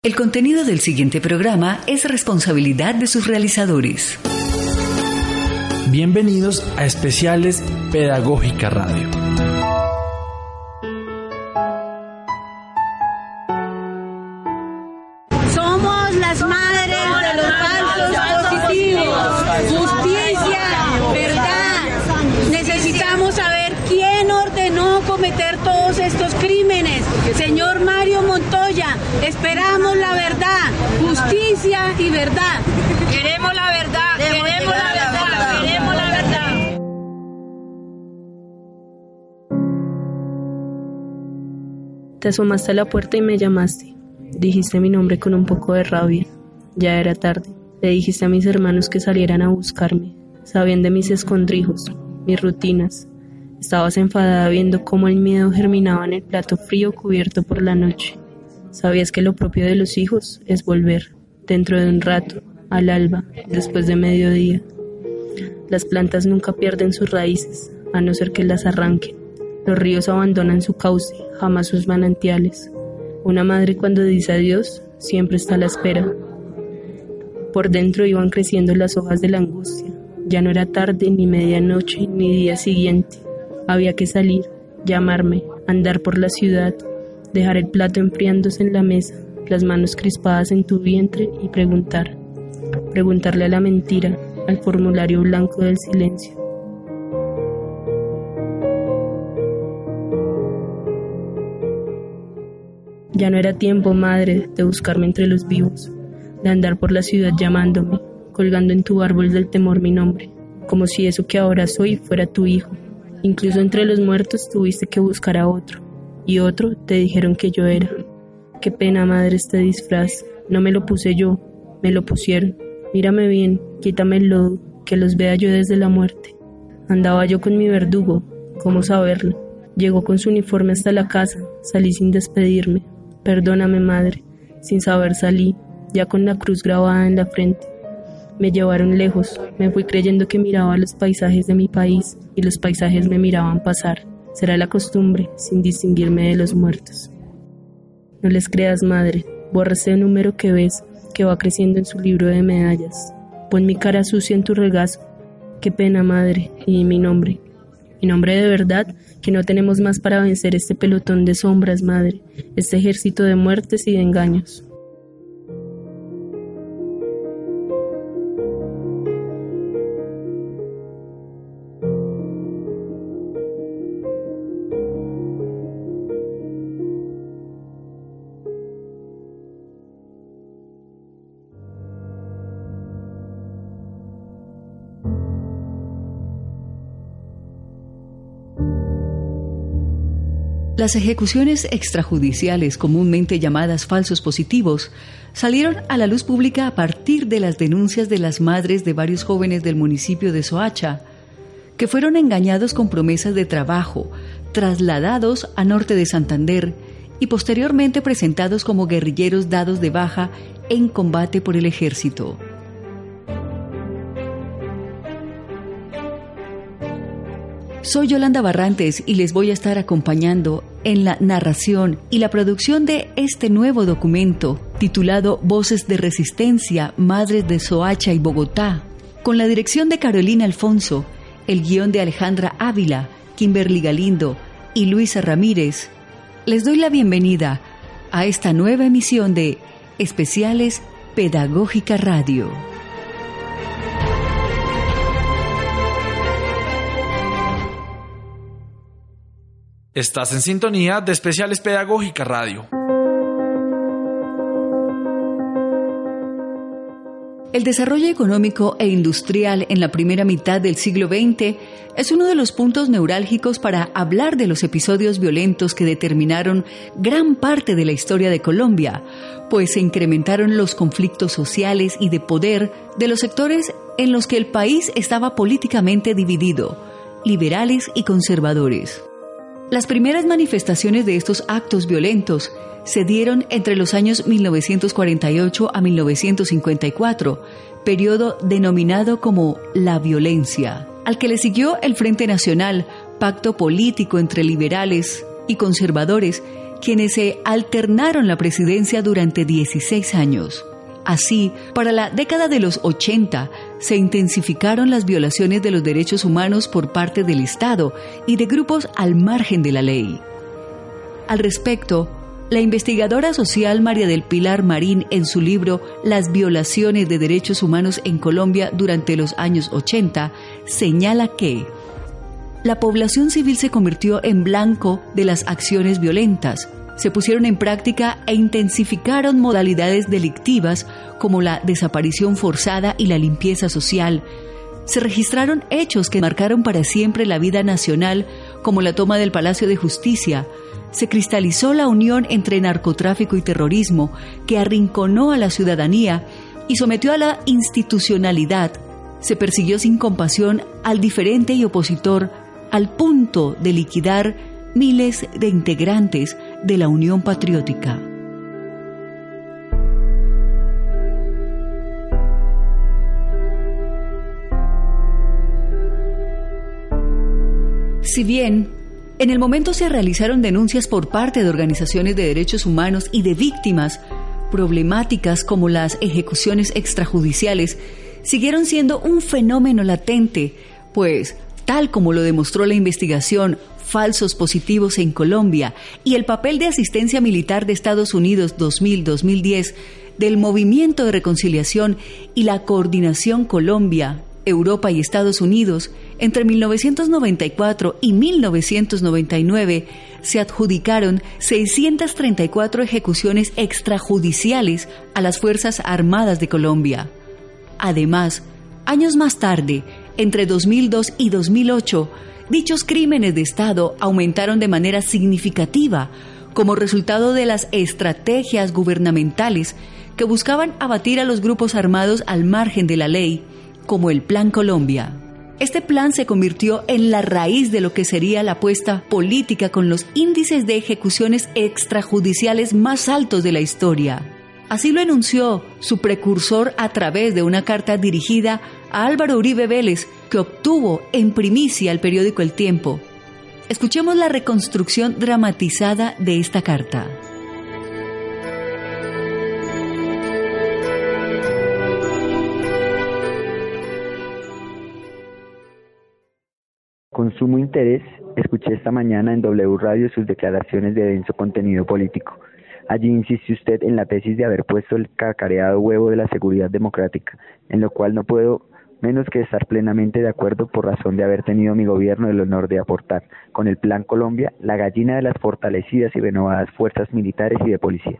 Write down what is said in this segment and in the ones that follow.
El contenido del siguiente programa es responsabilidad de sus realizadores. Bienvenidos a Especiales Pedagógica Radio. Somos las madres de los falsos positivos. Justicia, verdad. Necesitamos saber quién ordenó cometer todos estos crímenes. Señor Mario Montoya, esperamos la verdad, justicia y verdad. Queremos la verdad, queremos la verdad, queremos la verdad. Te asomaste a la puerta y me llamaste. Dijiste mi nombre con un poco de rabia. Ya era tarde. Le dijiste a mis hermanos que salieran a buscarme. Sabían de mis escondrijos, mis rutinas. Estabas enfadada viendo cómo el miedo germinaba en el plato frío cubierto por la noche. Sabías que lo propio de los hijos es volver, dentro de un rato, al alba, después de mediodía. Las plantas nunca pierden sus raíces, a no ser que las arranquen. Los ríos abandonan su cauce, jamás sus manantiales. Una madre cuando dice adiós, siempre está a la espera. Por dentro iban creciendo las hojas de la angustia. Ya no era tarde, ni medianoche, ni día siguiente. Había que salir, llamarme, andar por la ciudad, dejar el plato enfriándose en la mesa, las manos crispadas en tu vientre y preguntar. Preguntarle a la mentira, al formulario blanco del silencio. Ya no era tiempo, madre, de buscarme entre los vivos, de andar por la ciudad llamándome, colgando en tu árbol del temor mi nombre, como si eso que ahora soy fuera tu hijo. Incluso entre los muertos tuviste que buscar a otro, y otro te dijeron que yo era. Qué pena, madre, este disfraz. No me lo puse yo, me lo pusieron. Mírame bien, quítame el lodo, que los vea yo desde la muerte. Andaba yo con mi verdugo, ¿cómo saberlo? Llegó con su uniforme hasta la casa, salí sin despedirme. Perdóname, madre, sin saber salí, ya con la cruz grabada en la frente. Me llevaron lejos, me fui creyendo que miraba los paisajes de mi país y los paisajes me miraban pasar. Será la costumbre, sin distinguirme de los muertos. No les creas, madre, borra ese número que ves, que va creciendo en su libro de medallas. Pon mi cara sucia en tu regazo. Qué pena, madre, y mi nombre. Mi nombre de verdad, que no tenemos más para vencer este pelotón de sombras, madre, este ejército de muertes y de engaños. Las ejecuciones extrajudiciales, comúnmente llamadas falsos positivos, salieron a la luz pública a partir de las denuncias de las madres de varios jóvenes del municipio de Soacha, que fueron engañados con promesas de trabajo, trasladados a norte de Santander y posteriormente presentados como guerrilleros dados de baja en combate por el ejército. Soy Yolanda Barrantes y les voy a estar acompañando en la narración y la producción de este nuevo documento titulado Voces de Resistencia, Madres de Soacha y Bogotá, con la dirección de Carolina Alfonso, el guion de Alejandra Ávila, Kimberly Galindo y Luisa Ramírez. Les doy la bienvenida a esta nueva emisión de Especiales Pedagógica Radio. Estás en sintonía de Especiales Pedagógica Radio. El desarrollo económico e industrial en la primera mitad del siglo XX es uno de los puntos neurálgicos para hablar de los episodios violentos que determinaron gran parte de la historia de Colombia, pues se incrementaron los conflictos sociales y de poder de los sectores en los que el país estaba políticamente dividido, liberales y conservadores. Las primeras manifestaciones de estos actos violentos se dieron entre los años 1948 a 1954, periodo denominado como la violencia, al que le siguió el Frente Nacional, pacto político entre liberales y conservadores, quienes se alternaron la presidencia durante 16 años. Así, para la década de los 80 se intensificaron las violaciones de los derechos humanos por parte del Estado y de grupos al margen de la ley. Al respecto, la investigadora social María del Pilar Marín en su libro Las violaciones de derechos humanos en Colombia durante los años 80 señala que la población civil se convirtió en blanco de las acciones violentas, se pusieron en práctica e intensificaron modalidades delictivas como la desaparición forzada y la limpieza social. Se registraron hechos que marcaron para siempre la vida nacional, como la toma del Palacio de Justicia, se cristalizó la unión entre narcotráfico y terrorismo que arrinconó a la ciudadanía y sometió a la institucionalidad. Se persiguió sin compasión al diferente y opositor al punto de liquidar miles de integrantes de la Unión Patriótica. Si bien en el momento se realizaron denuncias por parte de organizaciones de derechos humanos y de víctimas. Problemáticas como las ejecuciones extrajudiciales siguieron siendo un fenómeno latente, pues, tal como lo demostró la investigación Falsos Positivos en Colombia y el papel de asistencia militar de Estados Unidos 2000-2010 del Movimiento de Reconciliación y la Coordinación Colombia, Europa y Estados Unidos, entre 1994 y 1999 se adjudicaron 634 ejecuciones extrajudiciales a las Fuerzas Armadas de Colombia. Además, años más tarde, entre 2002 y 2008, dichos crímenes de Estado aumentaron de manera significativa como resultado de las estrategias gubernamentales que buscaban abatir a los grupos armados al margen de la ley como el Plan Colombia. Este plan se convirtió en la raíz de lo que sería la apuesta política con los índices de ejecuciones extrajudiciales más altos de la historia. Así lo enunció su precursor a través de una carta dirigida a Álvaro Uribe Vélez, que obtuvo en primicia el periódico El Tiempo. Escuchemos la reconstrucción dramatizada de esta carta. Con sumo interés, escuché esta mañana en W Radio sus declaraciones de denso contenido político. Allí insiste usted en la tesis de haber puesto el cacareado huevo de la seguridad democrática, en lo cual no puedo menos que estar plenamente de acuerdo por razón de haber tenido mi gobierno el honor de aportar, con el Plan Colombia, la gallina de las fortalecidas y renovadas fuerzas militares y de policía.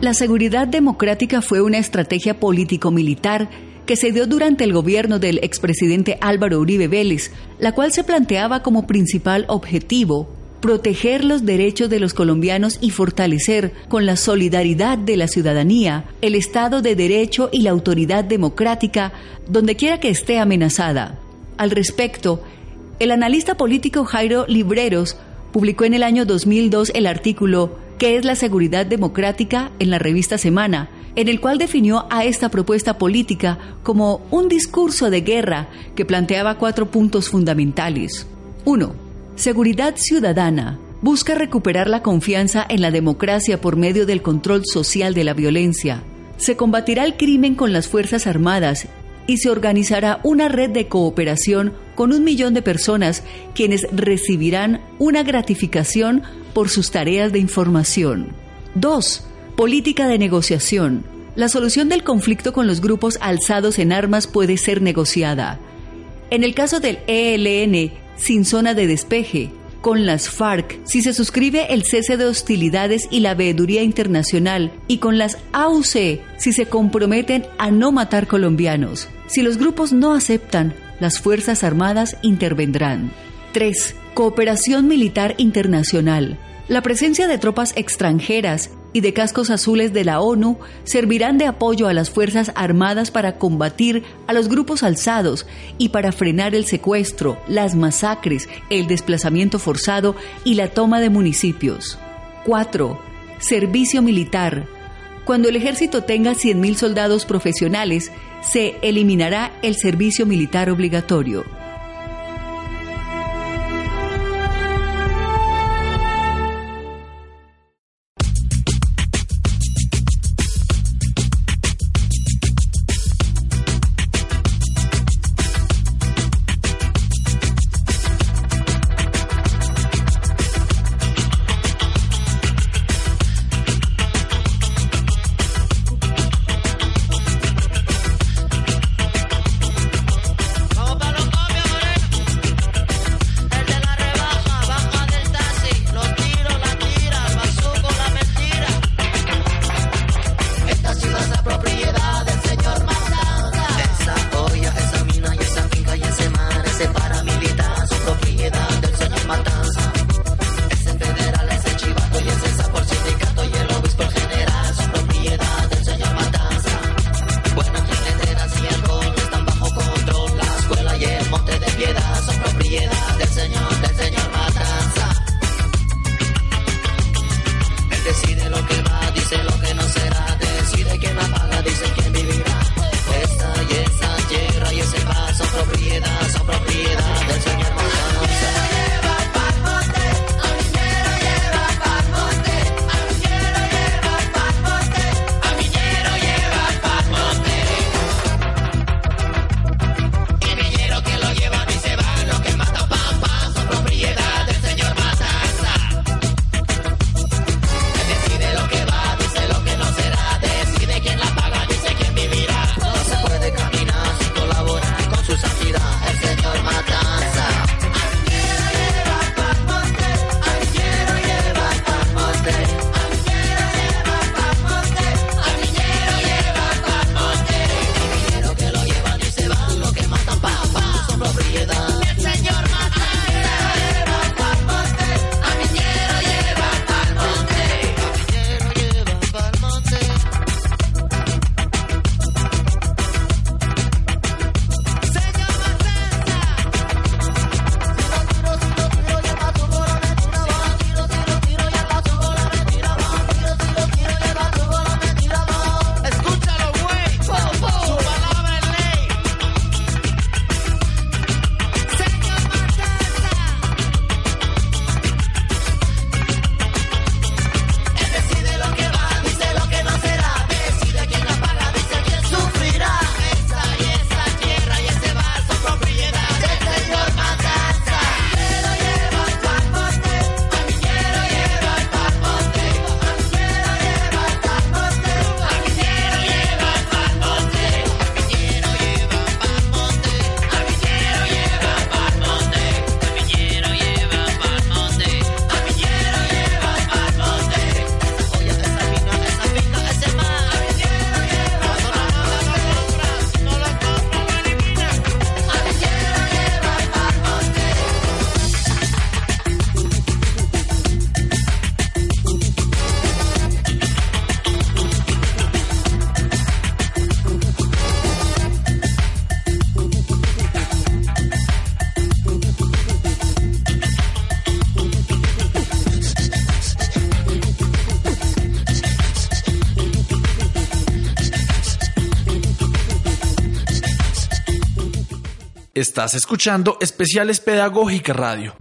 La seguridad democrática fue una estrategia político-militar que se dio durante el gobierno del expresidente Álvaro Uribe Vélez, la cual se planteaba como principal objetivo proteger los derechos de los colombianos y fortalecer con la solidaridad de la ciudadanía el Estado de Derecho y la autoridad democrática donde quiera que esté amenazada. Al respecto, el analista político Jairo Libreros publicó en el año 2002 el artículo ¿Qué es la seguridad democrática? en la revista Semana, en el cual definió a esta propuesta política como un discurso de guerra que planteaba cuatro puntos fundamentales. 1. Seguridad ciudadana. Busca recuperar la confianza en la democracia por medio del control social de la violencia. Se combatirá el crimen con las Fuerzas Armadas y se organizará una red de cooperación con un millón de personas quienes recibirán una gratificación por sus tareas de información. 2 Política de negociación. La solución del conflicto con los grupos alzados en armas puede ser negociada. En el caso del ELN, sin zona de despeje, con las FARC si se suscribe el cese de hostilidades y la veeduría internacional y con las AUC si se comprometen a no matar colombianos. Si los grupos no aceptan, las Fuerzas Armadas intervendrán. 3. Cooperación militar internacional. La presencia de tropas extranjeras y de cascos azules de la ONU servirán de apoyo a las Fuerzas Armadas para combatir a los grupos alzados y para frenar el secuestro, las masacres, el desplazamiento forzado y la toma de municipios. 4. Servicio militar. Cuando el ejército tenga 100.000 soldados profesionales, se eliminará el servicio militar obligatorio. Estás escuchando Especiales Pedagógica Radio.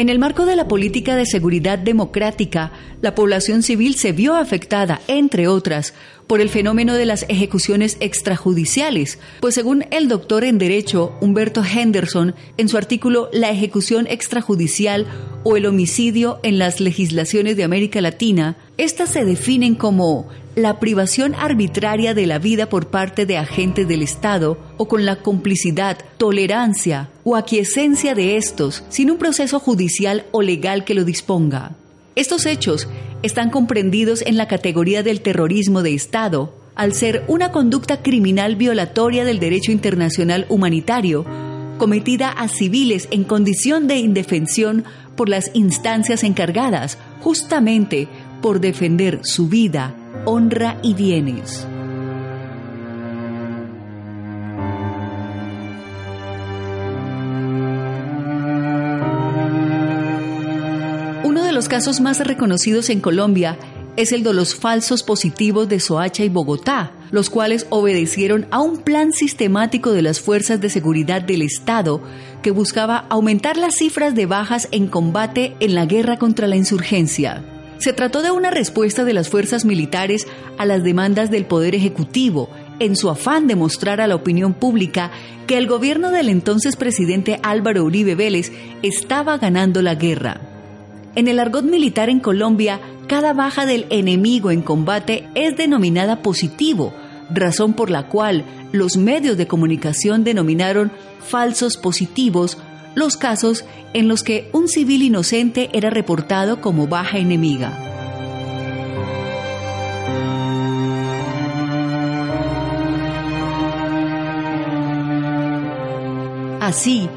En el marco de la política de seguridad democrática, la población civil se vio afectada, entre otras, por el fenómeno de las ejecuciones extrajudiciales, pues según el doctor en Derecho Humberto Henderson, en su artículo La ejecución extrajudicial o el homicidio en las legislaciones de América Latina, estas se definen como la privación arbitraria de la vida por parte de agentes del Estado o con la complicidad, tolerancia o aquiescencia de estos sin un proceso judicial o legal que lo disponga. Estos hechos están comprendidos en la categoría del terrorismo de Estado, al ser una conducta criminal violatoria del derecho internacional humanitario, cometida a civiles en condición de indefensión por las instancias encargadas justamente por defender su vida, honra y bienes. los casos más reconocidos en Colombia es el de los falsos positivos de Soacha y Bogotá, los cuales obedecieron a un plan sistemático de las fuerzas de seguridad del Estado que buscaba aumentar las cifras de bajas en combate en la guerra contra la insurgencia. Se trató de una respuesta de las fuerzas militares a las demandas del Poder Ejecutivo, en su afán de mostrar a la opinión pública que el gobierno del entonces presidente Álvaro Uribe Vélez estaba ganando la guerra. En el argot militar en Colombia, cada baja del enemigo en combate es denominada positivo, razón por la cual los medios de comunicación denominaron falsos positivos los casos en los que un civil inocente era reportado como baja enemiga. Así,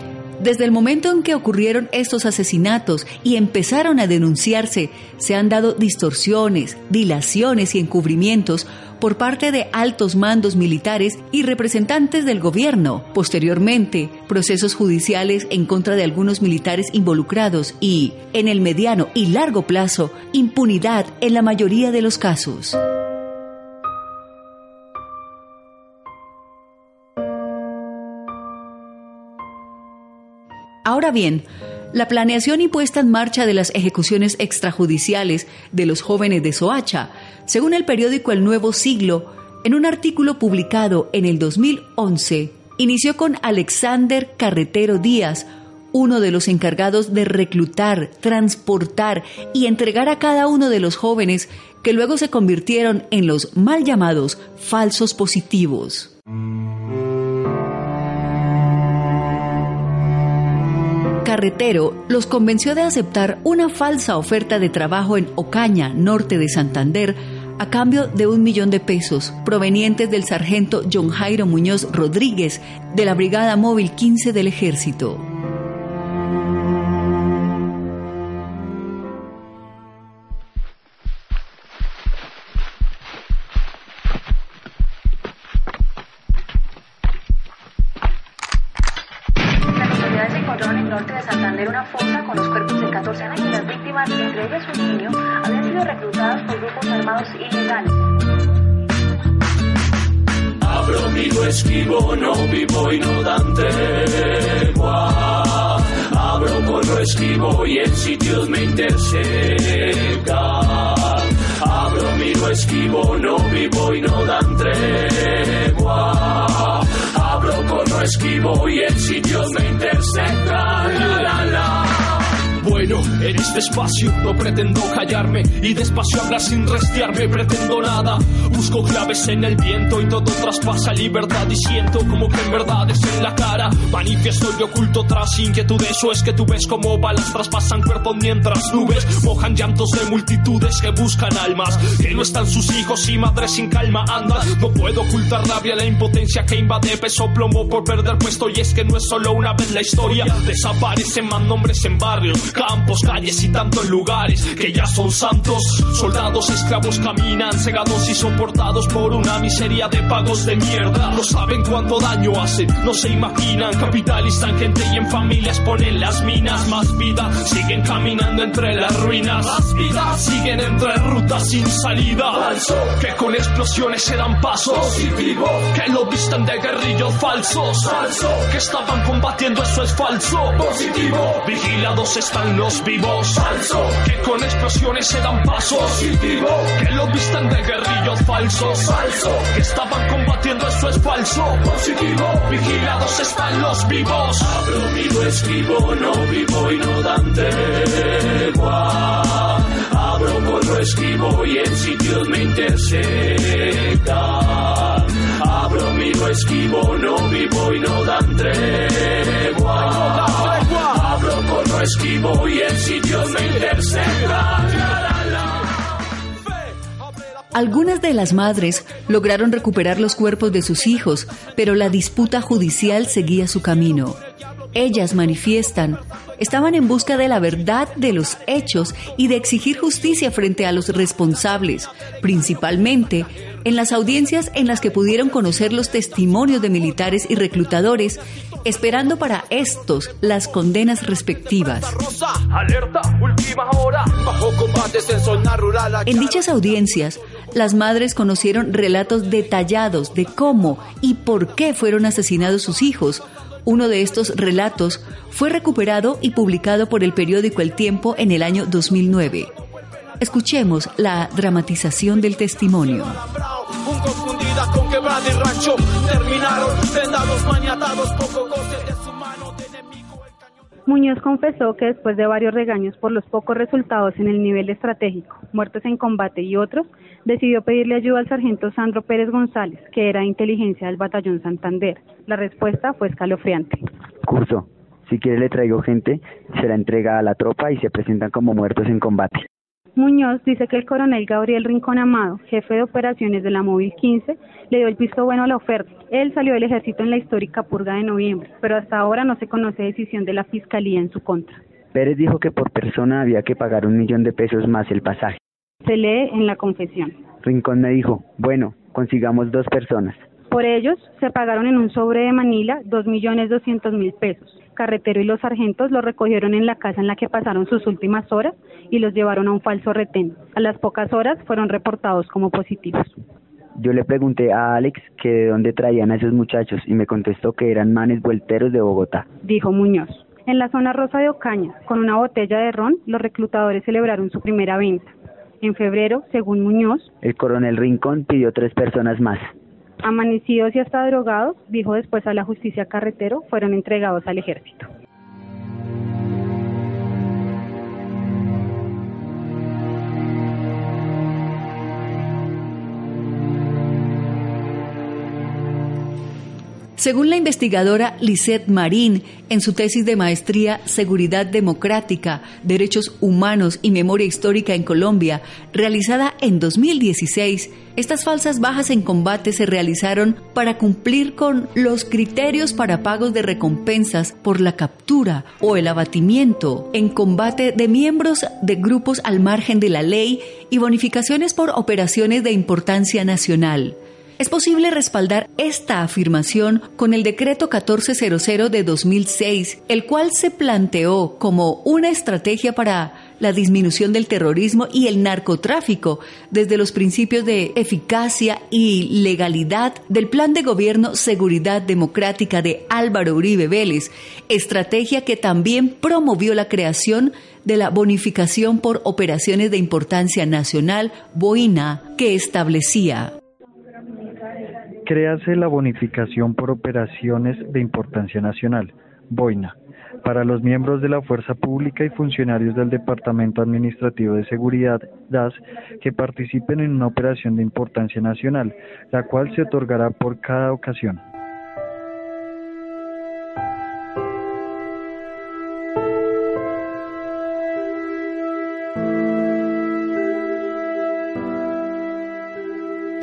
desde el momento en que ocurrieron estos asesinatos y empezaron a denunciarse, se han dado distorsiones, dilaciones y encubrimientos por parte de altos mandos militares y representantes del gobierno. Posteriormente, procesos judiciales en contra de algunos militares involucrados y, en el mediano y largo plazo, impunidad en la mayoría de los casos. Ahora bien, la planeación y puesta en marcha de las ejecuciones extrajudiciales de los jóvenes de Soacha, según el periódico El Nuevo Siglo, en un artículo publicado en el 2011, inició con Alexander Carretero Díaz, uno de los encargados de reclutar, transportar y entregar a cada uno de los jóvenes que luego se convirtieron en los mal llamados falsos positivos. Carretero los convenció de aceptar una falsa oferta de trabajo en Ocaña, norte de Santander, a cambio de un millón de pesos provenientes del sargento John Jairo Muñoz Rodríguez de la Brigada Móvil 15 del Ejército. siempre En el viento y todo traspasa libertad y siento como que en verdad es en la cara. Manifiesto y oculto tras inquietudes o es que tú ves como balas traspasan cuerpos mientras nubes mojan llantos de multitudes que buscan almas que no están sus hijos y madres sin calma andan. No puedo ocultar rabia, la impotencia que invade peso plomo por perder puesto y es que no es solo una vez la historia. Desaparecen más nombres en barrio campos, calles y tanto en lugares que ya son santos. Soldados esclavos caminan cegados y soportados por una miseria de pagos de mierda. No saben cuánto daño hacen, no se imaginan. Capitalizan gente y en familias ponen las minas. Más vida, siguen caminando entre las ruinas. Más vida, siguen entre rutas sin salida. Falso, que con explosiones se dan pasos. Positivo, que lo visten de guerrillos falsos. Falso, que estaban combatiendo, eso es falso. Positivo, vigilados están los vivos. Falso, que con explosiones se dan pasos. Positivo, que lo visten de guerrillos falsos. Falso, que estaban combatiendo, eso es falso. Positivo, vigilados están los vivos. Abro, miro, escribo, no vivo y no dan tregua. Abro, corro, escribo y en sitios me intersectan. Abro, miro, esquivo, no vivo y no dan tregua. Abro, corro, esquivo y en sitios me intersectan. Algunas de las madres lograron recuperar los cuerpos de sus hijos, pero la disputa judicial seguía su camino. Ellas manifiestan, estaban en busca de la verdad de los hechos y de exigir justicia frente a los responsables, principalmente en las audiencias en las que pudieron conocer los testimonios de militares y reclutadores, esperando para estos las condenas respectivas. En dichas audiencias, las madres conocieron relatos detallados de cómo y por qué fueron asesinados sus hijos, uno de estos relatos fue recuperado y publicado por el periódico El Tiempo en el año 2009. Escuchemos la dramatización del testimonio. Muñoz confesó que después de varios regaños por los pocos resultados en el nivel estratégico, muertes en combate y otros, decidió pedirle ayuda al sargento Sandro Pérez González, que era inteligencia del batallón Santander. La respuesta fue escalofriante. Curso, si quiere le traigo gente, será entregada a la tropa y se presentan como muertos en combate. Muñoz dice que el coronel Gabriel Rincón Amado, jefe de operaciones de la Móvil 15, le dio el visto bueno a la oferta. Él salió del ejército en la histórica purga de noviembre, pero hasta ahora no se conoce decisión de la fiscalía en su contra. Pérez dijo que por persona había que pagar un millón de pesos más el pasaje. Se lee en la confesión. Rincón me dijo, bueno, consigamos dos personas. Por ellos se pagaron en un sobre de Manila dos millones doscientos mil pesos. Carretero y los sargentos los recogieron en la casa en la que pasaron sus últimas horas y los llevaron a un falso retén. A las pocas horas fueron reportados como positivos. Yo le pregunté a Alex que de dónde traían a esos muchachos y me contestó que eran manes vuelteros de Bogotá. Dijo Muñoz. En la zona rosa de Ocaña, con una botella de ron, los reclutadores celebraron su primera venta. En febrero, según Muñoz, el coronel Rincón pidió tres personas más. Amanecidos y hasta drogados, dijo después a la justicia carretero, fueron entregados al ejército. Según la investigadora Lisette Marín, en su tesis de maestría Seguridad Democrática, Derechos Humanos y Memoria Histórica en Colombia, realizada en 2016, estas falsas bajas en combate se realizaron para cumplir con los criterios para pagos de recompensas por la captura o el abatimiento en combate de miembros de grupos al margen de la ley y bonificaciones por operaciones de importancia nacional. Es posible respaldar esta afirmación con el decreto 1400 de 2006, el cual se planteó como una estrategia para la disminución del terrorismo y el narcotráfico desde los principios de eficacia y legalidad del Plan de Gobierno Seguridad Democrática de Álvaro Uribe Vélez, estrategia que también promovió la creación de la bonificación por operaciones de importancia nacional, BOINA, que establecía Créase la bonificación por operaciones de importancia nacional, BOINA, para los miembros de la Fuerza Pública y funcionarios del Departamento Administrativo de Seguridad, DAS, que participen en una operación de importancia nacional, la cual se otorgará por cada ocasión.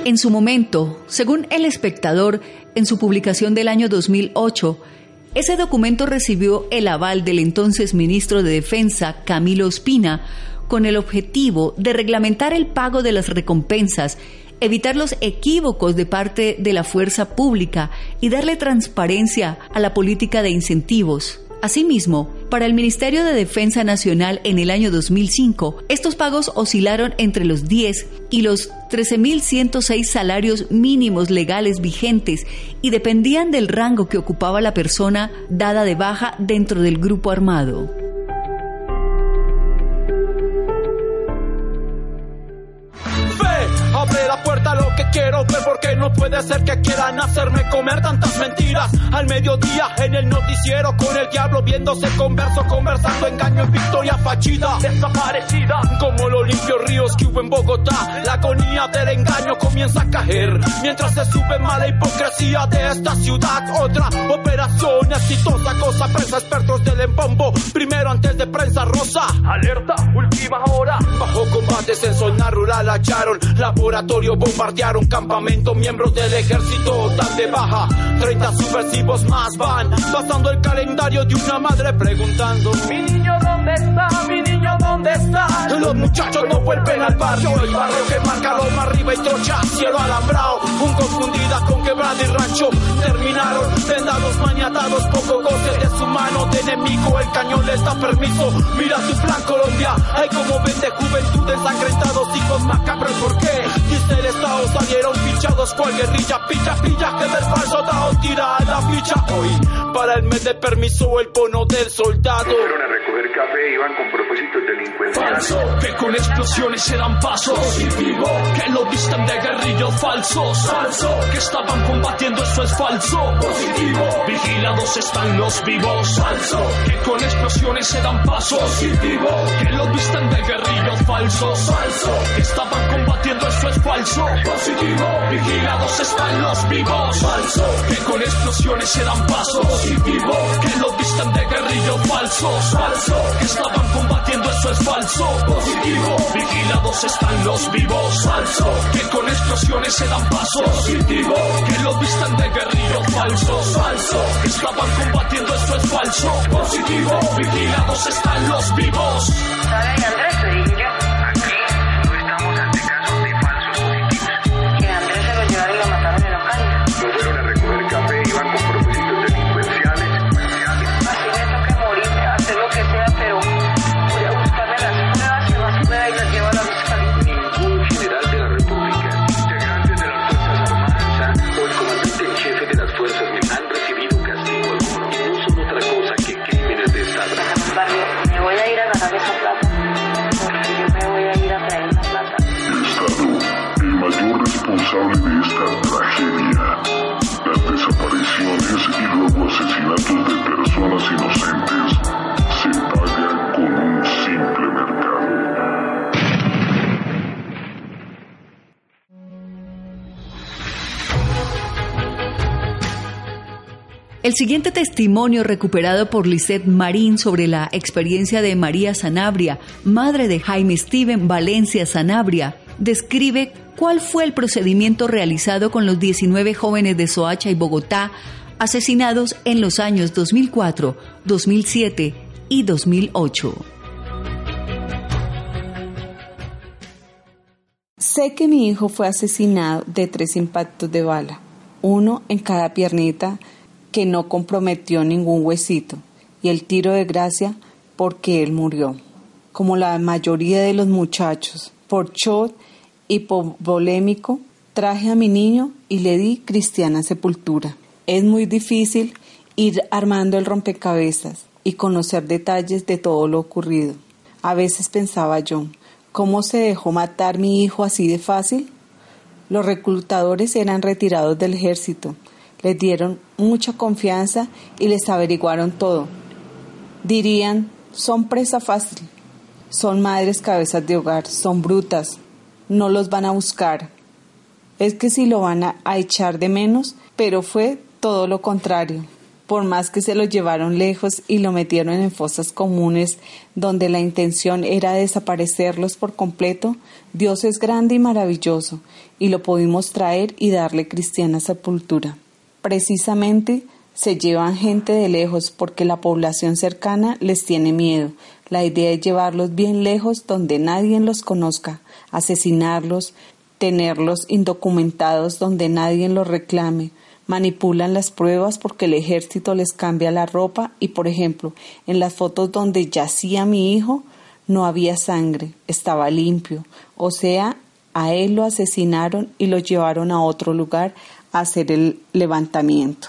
En su momento, según El Espectador, en su publicación del año 2008, Ese documento recibió el aval del entonces ministro de Defensa, Camilo Ospina, con el objetivo de reglamentar el pago de las recompensas, evitar los equívocos de parte de la fuerza pública y darle transparencia a la política de incentivos. Asimismo, para el Ministerio de Defensa Nacional en el año 2005, estos pagos oscilaron entre los 10 y los 13.106 salarios mínimos legales vigentes y dependían del rango que ocupaba la persona dada de baja dentro del grupo armado. Que quiero ver porque no puede ser que quieran hacerme comer tantas mentiras. Al mediodía en el noticiero con el diablo viéndose converso, conversando engaño en victoria fachida, desaparecida. Como los limpios ríos que hubo en Bogotá, la agonía del engaño comienza a caer. Mientras se sube mala hipocresía de esta ciudad, otra operación exitosa, cosa presa expertos del embombo. Primero antes de prensa rosa, alerta, última hora. Bajo combates en zona rural hallaron laboratorio, bombardearon campamento, miembros del ejército dan de baja. 30 subversivos más van, pasando el calendario de una madre preguntando: Mi niño, ¿dónde está? Mi niño, ¿dónde está? Los muchachos no vuelven al barrio, el barrio que marca lo más arriba y trocha, cielo alambrado. Un confundida con quebrada y rancho, terminaron vendados, maniatados, poco goce de su mano de enemigo. El cañón les da permiso, mira tu plan Colombia, hay como vende juventud ensangrentados, hijos macabros, ¿por qué? Dice el Estado salieron fichados cual guerrilla, picha, pilla, que del falso Tao tira a la ficha. Hoy, para el mes de permiso, el bono del soldado. Fueron a recoger iban con propósitos delincuenciales. Falso, que con explosiones se dan pasos. Positivo, que lo visten de guerrillos falsos. Falso, que estaban combatiendo, eso es falso. Positivo, vigilados están los vivos. Falso, que con explosiones se dan pasos. Positivo, que lo visten de guerrillos falsos. Falso, que estaban combatiendo, eso es falso. Positivo, vigilados están los vivos. Falso, que con explosiones se dan pasos. Positivo, que lo visten de guerrillos falsos. Falso, que estaban combatiendo, eso es falso. Positivo, vigilados están los vivos. Falso, que con explosiones se dan pasos. Positivo, que lo visten de guerrillos falsos. Falso, que estaban combatiendo, eso es falso. Positivo, vigilados están los vivos. El siguiente testimonio recuperado por Lisette Marín sobre la experiencia de María Sanabria, madre de Jaime Steven Valencia Sanabria, describe cuál fue el procedimiento realizado con los 19 jóvenes de Soacha y Bogotá asesinados en los años 2004, 2007 y 2008. Sé que mi hijo fue asesinado de tres impactos de bala, uno en cada piernita que no comprometió ningún huesito y el tiro de gracia porque él murió. Como la mayoría de los muchachos, por shot y por polémico, traje a mi niño y le di cristiana sepultura. Es muy difícil ir armando el rompecabezas y conocer detalles de todo lo ocurrido. A veces pensaba yo, ¿cómo se dejó matar mi hijo así de fácil? Los reclutadores eran retirados del ejército, les dieron mucha confianza y les averiguaron todo. Dirían, son presa fácil, son madres cabezas de hogar, son brutas, no los van a buscar. Es que si lo van a, echar de menos, pero fue todo lo contrario. Por más que se lo llevaron lejos y lo metieron en fosas comunes donde la intención era desaparecerlos por completo, Dios es grande y maravilloso y lo pudimos traer y darle cristiana sepultura. Precisamente Se llevan gente de lejos porque la población cercana les tiene miedo. La idea es llevarlos bien lejos donde nadie los conozca, asesinarlos, tenerlos indocumentados donde nadie los reclame. Manipulan las pruebas porque el ejército les cambia la ropa y, por ejemplo, en las fotos donde yacía mi hijo no había sangre, estaba limpio. O sea, a él lo asesinaron y lo llevaron a otro lugar hacer el levantamiento.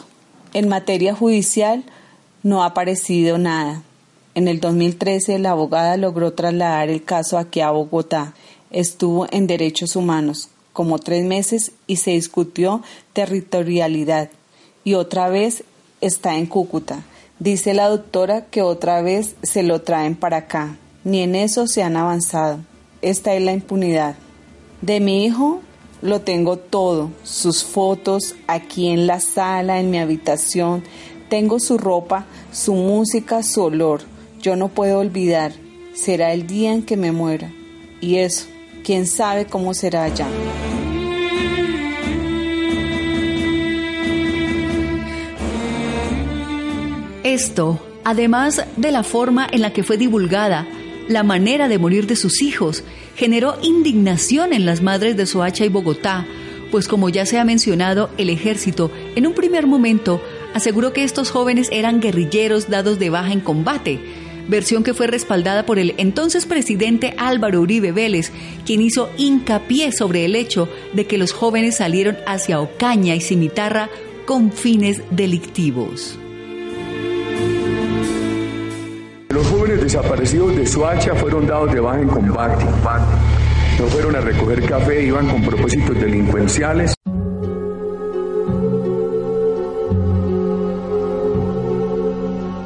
En materia judicial no ha aparecido nada. En el 2013 la abogada logró trasladar el caso aquí a Bogotá. Estuvo en derechos humanos como tres meses y se discutió territorialidad. Y otra vez está en Cúcuta. Dice la doctora que otra vez se lo traen para acá. Ni en eso se han avanzado. Esta es la impunidad. De mi hijo lo tengo todo, sus fotos aquí en la sala, en mi habitación, tengo su ropa, su música, su olor. Yo no puedo olvidar, será el día en que me muera. Y eso, quién sabe cómo será allá. Esto, además de la forma en la que fue divulgada, la manera de morir de sus hijos generó indignación en las madres de Soacha y Bogotá, pues como ya se ha mencionado, el ejército en un primer momento aseguró que estos jóvenes eran guerrilleros dados de baja en combate, versión que fue respaldada por el entonces presidente Álvaro Uribe Vélez, quien hizo hincapié sobre el hecho de que los jóvenes salieron hacia Ocaña y Cimitarra con fines delictivos. Los jóvenes desaparecidos de Soacha fueron dados de baja en combate. No fueron a recoger café, iban con propósitos delincuenciales.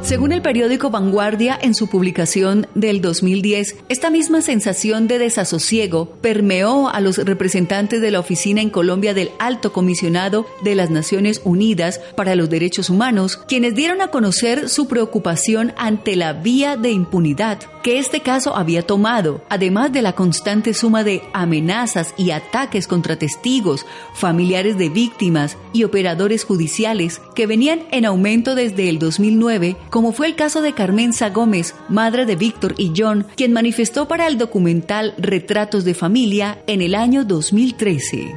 Según el periódico Vanguardia, en su publicación del 2010, esta misma sensación de desasosiego permeó a los representantes de la oficina en Colombia del Alto Comisionado de las Naciones Unidas para los Derechos Humanos, quienes dieron a conocer su preocupación ante la vía de impunidad que este caso había tomado, además de la constante suma de amenazas y ataques contra testigos, familiares de víctimas y operadores judiciales que venían en aumento desde el 2009, como fue el caso de Carmenza Gómez, madre de Víctor y John, quien manifestó para el documental Retratos de Familia en el año 2013.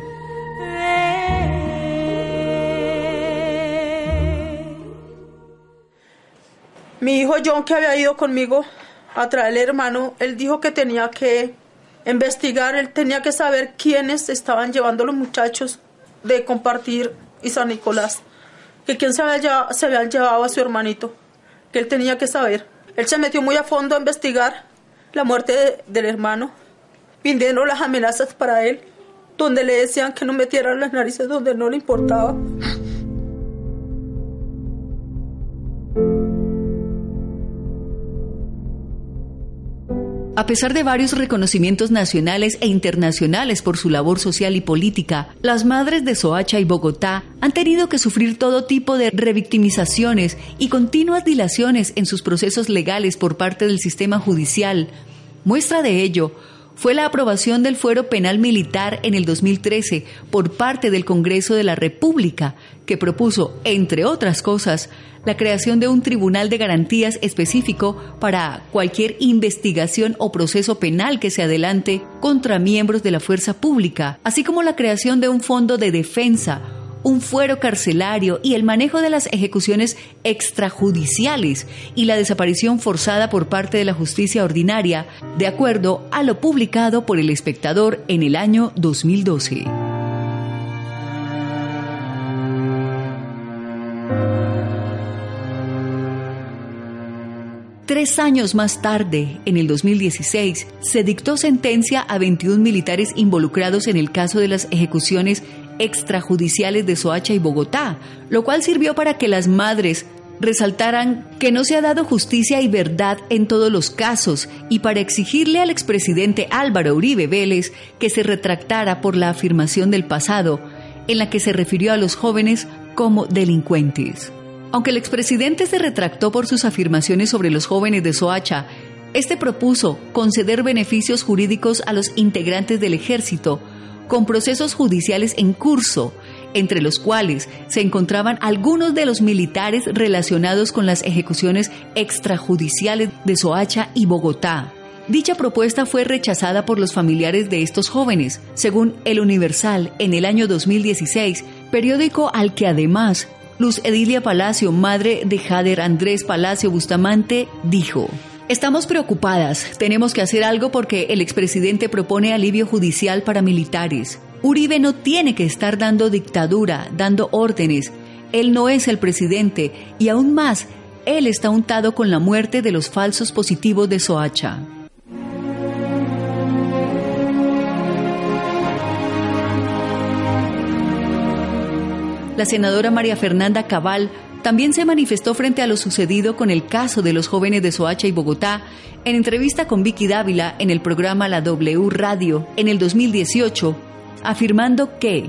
Mi hijo John, que había ido conmigo a traer el hermano, él dijo que tenía que investigar, él tenía que saber quiénes estaban llevando los muchachos de compartir y San Nicolás, que quién se, había se habían llevado a su hermanito, que él tenía que saber. Él se metió muy a fondo a investigar la muerte del hermano, pidiendo las amenazas para él, donde le decían que no metiera las narices donde no le importaba. A pesar de varios reconocimientos nacionales e internacionales por su labor social y política, las madres de Soacha y Bogotá han tenido que sufrir todo tipo de revictimizaciones y continuas dilaciones en sus procesos legales por parte del sistema judicial. Muestra de ello fue la aprobación del fuero penal militar en el 2013 por parte del Congreso de la República, que propuso, entre otras cosas, la creación de un tribunal de garantías específico para cualquier investigación o proceso penal que se adelante contra miembros de la fuerza pública, así como la creación de un fondo de defensa un fuero carcelario y el manejo de las ejecuciones extrajudiciales y la desaparición forzada por parte de la justicia ordinaria, de acuerdo a lo publicado por el espectador en el año 2012. Tres años más tarde, en el 2016, se dictó sentencia a 21 militares involucrados en el caso de las ejecuciones extrajudiciales de Soacha y Bogotá, lo cual sirvió para que las madres resaltaran que no se ha dado justicia y verdad en todos los casos y para exigirle al expresidente Álvaro Uribe Vélez que se retractara por la afirmación del pasado en la que se refirió a los jóvenes como delincuentes. Aunque el expresidente se retractó por sus afirmaciones sobre los jóvenes de Soacha, este propuso conceder beneficios jurídicos a los integrantes del ejército con procesos judiciales en curso entre los cuales se encontraban algunos de los militares relacionados con las ejecuciones extrajudiciales de Soacha y Bogotá. Dicha propuesta fue rechazada por los familiares de estos jóvenes, según El Universal en el año 2016, periódico al que además Luz Edilia Palacio, madre de Jader Andrés Palacio Bustamante, dijo. Estamos preocupadas, tenemos que hacer algo porque el expresidente propone alivio judicial para militares. Uribe no tiene que estar dando dictadura, dando órdenes. Él no es el presidente y aún más, él está untado con la muerte de los falsos positivos de Soacha. La senadora María Fernanda Cabal también se manifestó frente a lo sucedido con el caso de los jóvenes de Soacha y Bogotá en entrevista con Vicky Dávila en el programa La W Radio en el 2018, afirmando que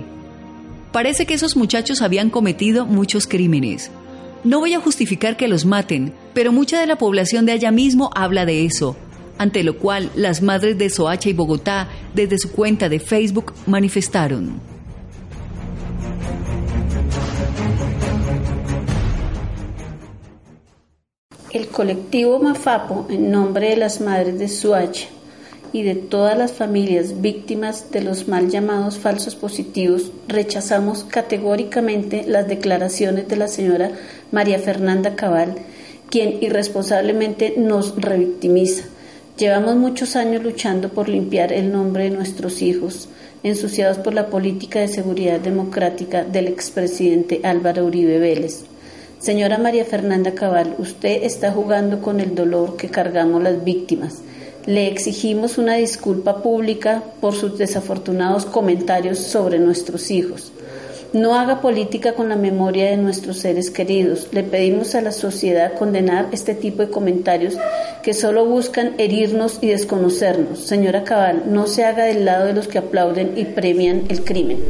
parece que esos muchachos habían cometido muchos crímenes. No voy a justificar que los maten, pero mucha de la población de allá mismo habla de eso, ante lo cual las madres de Soacha y Bogotá desde su cuenta de Facebook manifestaron. El colectivo Mafapo, en nombre de las madres de Suacha y de todas las familias víctimas de los mal llamados falsos positivos, rechazamos categóricamente las declaraciones de la señora María Fernanda Cabal, quien irresponsablemente nos revictimiza. Llevamos muchos años luchando por limpiar el nombre de nuestros hijos, ensuciados por la política de seguridad democrática del expresidente Álvaro Uribe Vélez. Señora María Fernanda Cabal, usted está jugando con el dolor que cargamos las víctimas. Le exigimos una disculpa pública por sus desafortunados comentarios sobre nuestros hijos. No haga política con la memoria de nuestros seres queridos. Le pedimos a la sociedad condenar este tipo de comentarios que solo buscan herirnos y desconocernos. Señora Cabal, no se haga del lado de los que aplauden y premian el crimen.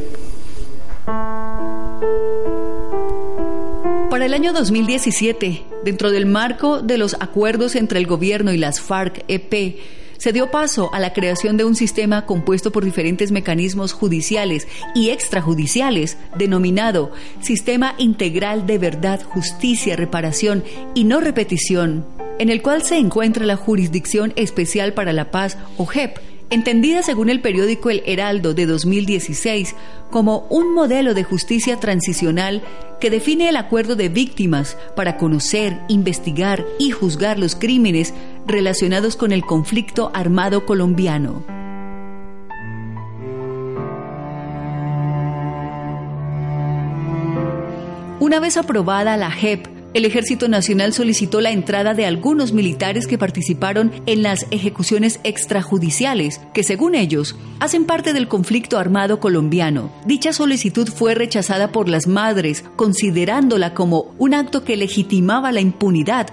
Para el año 2017, dentro del marco de los acuerdos entre el gobierno y las FARC-EP, se dio paso a la creación de un sistema compuesto por diferentes mecanismos judiciales y extrajudiciales, denominado Sistema Integral de Verdad, Justicia, Reparación y No Repetición, en el cual se encuentra la Jurisdicción Especial para la Paz, o JEP, entendida según el periódico El Heraldo de 2016 como un modelo de justicia transicional que define el acuerdo de víctimas para conocer, investigar y juzgar los crímenes relacionados con el conflicto armado colombiano. Una vez aprobada la JEP, el Ejército Nacional solicitó la entrada de algunos militares que participaron en las ejecuciones extrajudiciales, que según ellos hacen parte del conflicto armado colombiano. Dicha solicitud fue rechazada por las madres, considerándola como un acto que legitimaba la impunidad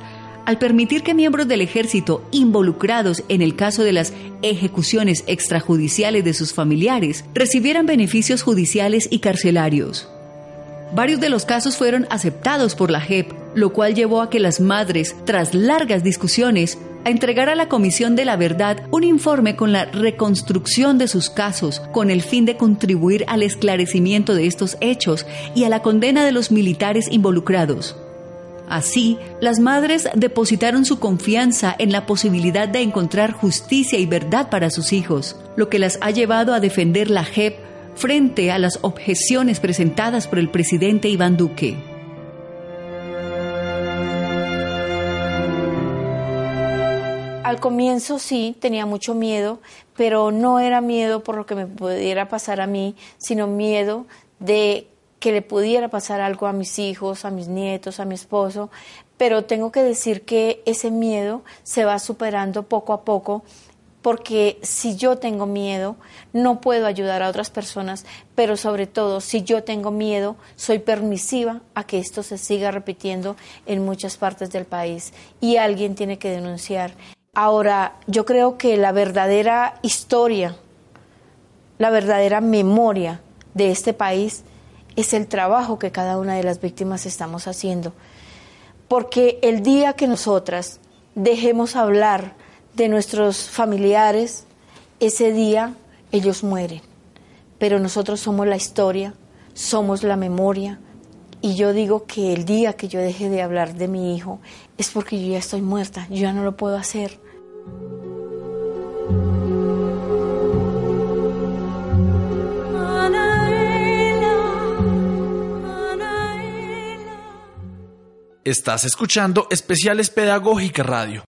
al permitir que miembros del ejército involucrados en el caso de las ejecuciones extrajudiciales de sus familiares recibieran beneficios judiciales y carcelarios. Varios de los casos fueron aceptados por la JEP, lo cual llevó a que las madres, tras largas discusiones, a entregar a la Comisión de la Verdad un informe con la reconstrucción de sus casos, con el fin de contribuir al esclarecimiento de estos hechos y a la condena de los militares involucrados. Así, las madres depositaron su confianza en la posibilidad de encontrar justicia y verdad para sus hijos, lo que las ha llevado a defender la JEP frente a las objeciones presentadas por el presidente Iván Duque. Al comienzo sí, tenía mucho miedo, pero no era miedo por lo que me pudiera pasar a mí, sino miedo de que le pudiera pasar algo a mis hijos, a mis nietos, a mi esposo, pero tengo que decir que ese miedo se va superando poco a poco porque si yo tengo miedo, no puedo ayudar a otras personas, pero sobre todo, si yo tengo miedo, soy permisiva a que esto se siga repitiendo en muchas partes del país y alguien tiene que denunciar. Ahora, yo creo que la verdadera historia, la verdadera memoria de este país es el trabajo que cada una de las víctimas estamos haciendo. Porque el día que nosotras dejemos hablar, de nuestros familiares, ese día ellos mueren. Pero nosotros somos la historia, somos la memoria. Y yo digo que el día que yo deje de hablar de mi hijo es porque yo ya estoy muerta, yo ya no lo puedo hacer. Estás escuchando Especiales Pedagógica Radio.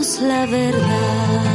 la verdad.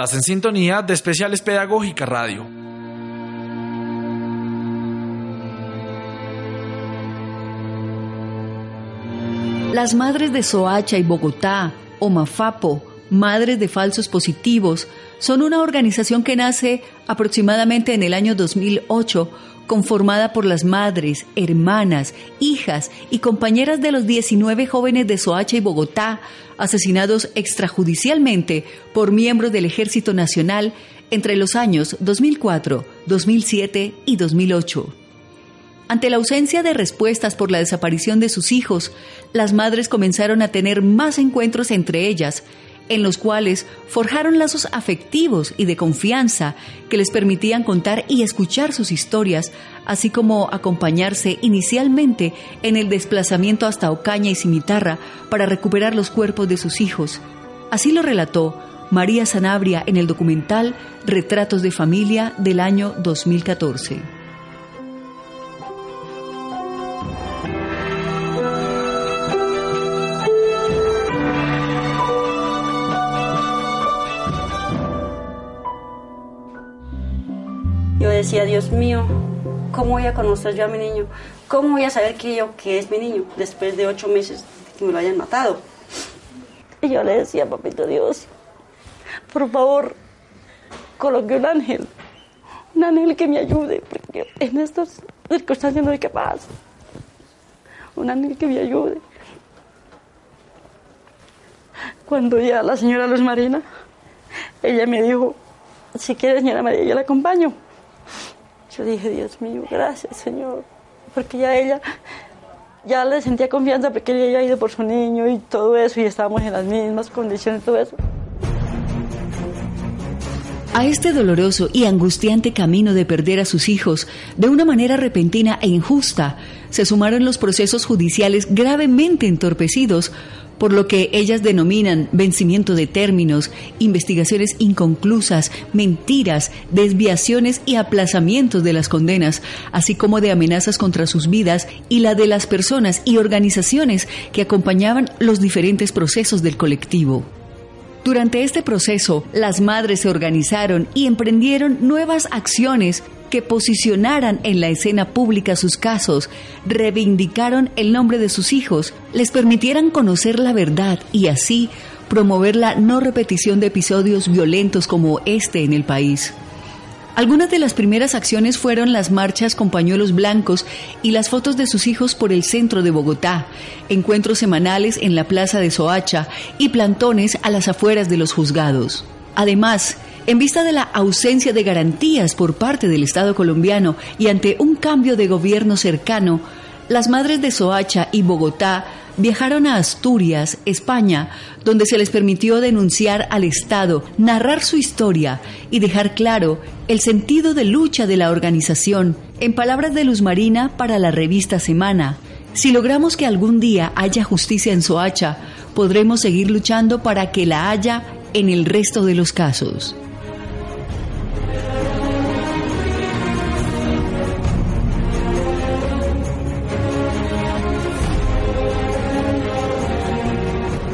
Estás en sintonía de Especiales Pedagógica Radio. Las madres de Soacha y Bogotá, o Mafapo, Madres de Falsos Positivos, son una organización que nace aproximadamente en el año 2008 conformada por las madres, hermanas, hijas y compañeras de los 19 jóvenes de Soacha y Bogotá, asesinados extrajudicialmente por miembros del Ejército Nacional entre los años 2004, 2007 y 2008. Ante la ausencia de respuestas por la desaparición de sus hijos, las madres comenzaron a tener más encuentros entre ellas en los cuales forjaron lazos afectivos y de confianza que les permitían contar y escuchar sus historias, así como acompañarse inicialmente en el desplazamiento hasta Ocaña y Cimitarra para recuperar los cuerpos de sus hijos. Así lo relató María Sanabria en el documental Retratos de Familia del año 2014. Decía, Dios mío, ¿cómo voy a conocer yo a mi niño? ¿Cómo voy a saber que yo que es mi niño después de ocho meses que me lo hayan matado? Y yo le decía, papito Dios, por favor, coloque un ángel, un ángel que me ayude, porque en estas circunstancias no hay capaz. Un ángel que me ayude. Cuando ya la señora Luz Marina, ella me dijo, si quiere señora María, yo la acompaño. Yo dije, Dios mío, gracias Señor, porque ya ella, ya le sentía confianza porque ella había ido por su niño y todo eso y estábamos en las mismas condiciones, todo eso. A este doloroso y angustiante camino de perder a sus hijos de una manera repentina e injusta se sumaron los procesos judiciales gravemente entorpecidos por lo que ellas denominan vencimiento de términos, investigaciones inconclusas, mentiras, desviaciones y aplazamientos de las condenas, así como de amenazas contra sus vidas y la de las personas y organizaciones que acompañaban los diferentes procesos del colectivo. Durante este proceso, las madres se organizaron y emprendieron nuevas acciones que posicionaran en la escena pública sus casos, reivindicaron el nombre de sus hijos, les permitieran conocer la verdad y así promover la no repetición de episodios violentos como este en el país. Algunas de las primeras acciones fueron las marchas con pañuelos blancos y las fotos de sus hijos por el centro de Bogotá, encuentros semanales en la plaza de Soacha y plantones a las afueras de los juzgados. Además, en vista de la ausencia de garantías por parte del Estado colombiano y ante un cambio de gobierno cercano, las madres de Soacha y Bogotá viajaron a Asturias, España, donde se les permitió denunciar al Estado, narrar su historia y dejar claro el sentido de lucha de la organización. En palabras de Luz Marina para la revista Semana, si logramos que algún día haya justicia en Soacha, podremos seguir luchando para que la haya en el resto de los casos.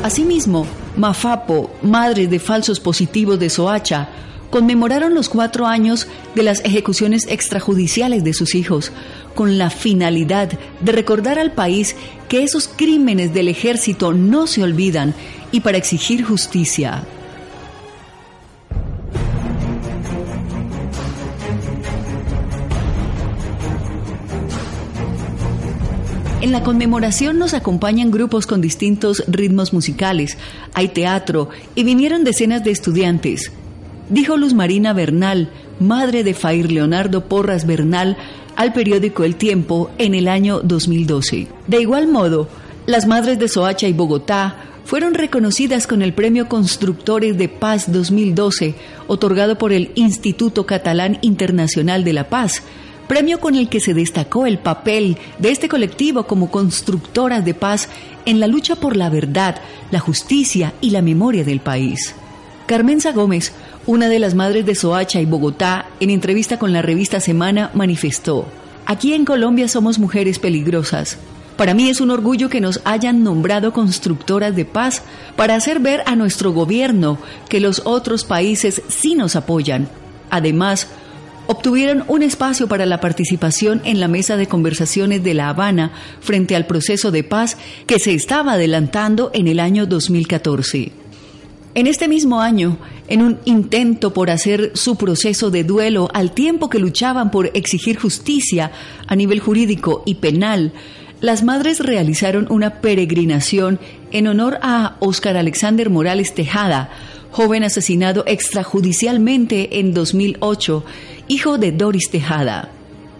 Asimismo, Mafapo, madre de falsos positivos de Soacha, conmemoraron los cuatro años de las ejecuciones extrajudiciales de sus hijos, con la finalidad de recordar al país que esos crímenes del ejército no se olvidan y para exigir justicia. En la conmemoración nos acompañan grupos con distintos ritmos musicales, hay teatro y vinieron decenas de estudiantes. Dijo Luz Marina Bernal, madre de Fair Leonardo Porras Bernal, al periódico El Tiempo en el año 2012. De igual modo, las madres de Soacha y Bogotá fueron reconocidas con el Premio Constructores de Paz 2012, otorgado por el Instituto Catalán Internacional de la Paz, premio con el que se destacó el papel de este colectivo como constructoras de paz en la lucha por la verdad, la justicia y la memoria del país. Carmenza Gómez, una de las madres de Soacha y Bogotá, en entrevista con la revista Semana, manifestó, Aquí en Colombia somos mujeres peligrosas. Para mí es un orgullo que nos hayan nombrado constructoras de paz para hacer ver a nuestro gobierno que los otros países sí nos apoyan. Además, obtuvieron un espacio para la participación en la mesa de conversaciones de La Habana frente al proceso de paz que se estaba adelantando en el año 2014. En este mismo año, en un intento por hacer su proceso de duelo al tiempo que luchaban por exigir justicia a nivel jurídico y penal, las madres realizaron una peregrinación en honor a Óscar Alexander Morales Tejada, joven asesinado extrajudicialmente en 2008, hijo de Doris Tejada.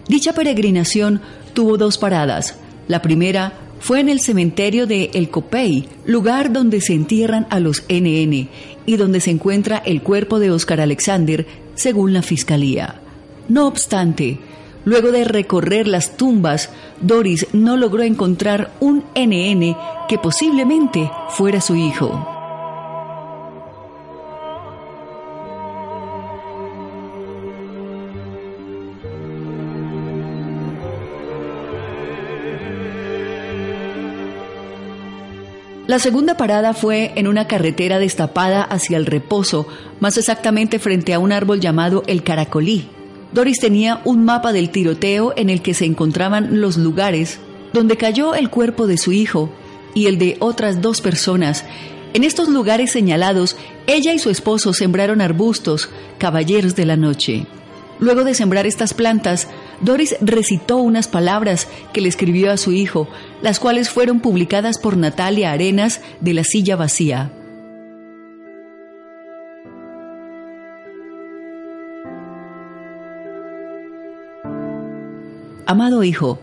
Dicha peregrinación tuvo dos paradas. La primera fue en el cementerio de El Copey, lugar donde se entierran a los NN y donde se encuentra el cuerpo de Óscar Alexander, según la Fiscalía. No obstante, Luego de recorrer las tumbas, Doris no logró encontrar un NN que posiblemente fuera su hijo. La segunda parada fue en una carretera destapada hacia el reposo, más exactamente frente a un árbol llamado el Caracolí, Doris tenía un mapa del tiroteo en el que se encontraban los lugares donde cayó el cuerpo de su hijo y el de otras dos personas. En estos lugares señalados, ella y su esposo sembraron arbustos, caballeros de la noche. Luego de sembrar estas plantas, Doris recitó unas palabras que le escribió a su hijo, las cuales fueron publicadas por Natalia Arenas de La Silla Vacía. Amado Hijo,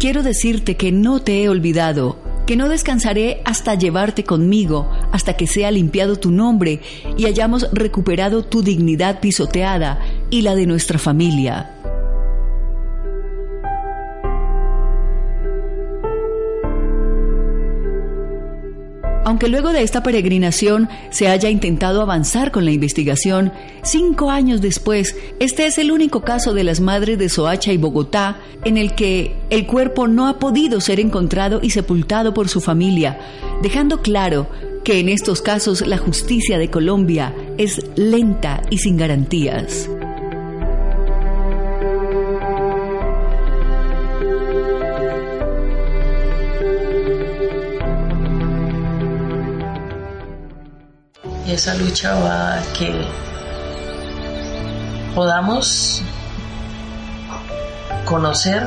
quiero decirte que no te he olvidado, que no descansaré hasta llevarte conmigo, hasta que sea limpiado tu nombre y hayamos recuperado tu dignidad pisoteada y la de nuestra familia. Aunque luego de esta peregrinación se haya intentado avanzar con la investigación, cinco años después, este es el único caso de las madres de Soacha y Bogotá en el que el cuerpo no ha podido ser encontrado y sepultado por su familia, dejando claro que en estos casos la justicia de Colombia es lenta y sin garantías. Y esa lucha va a que podamos conocer,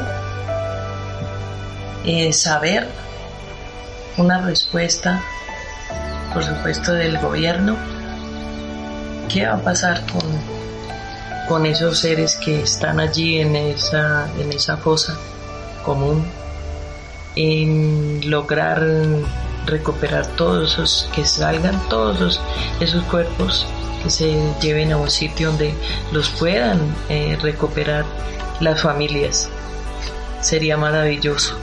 eh, saber una respuesta, por supuesto, del gobierno, qué va a pasar con, con esos seres que están allí en esa, en esa fosa común, en lograr recuperar todos esos, que salgan todos esos cuerpos, que se lleven a un sitio donde los puedan eh, recuperar las familias. Sería maravilloso.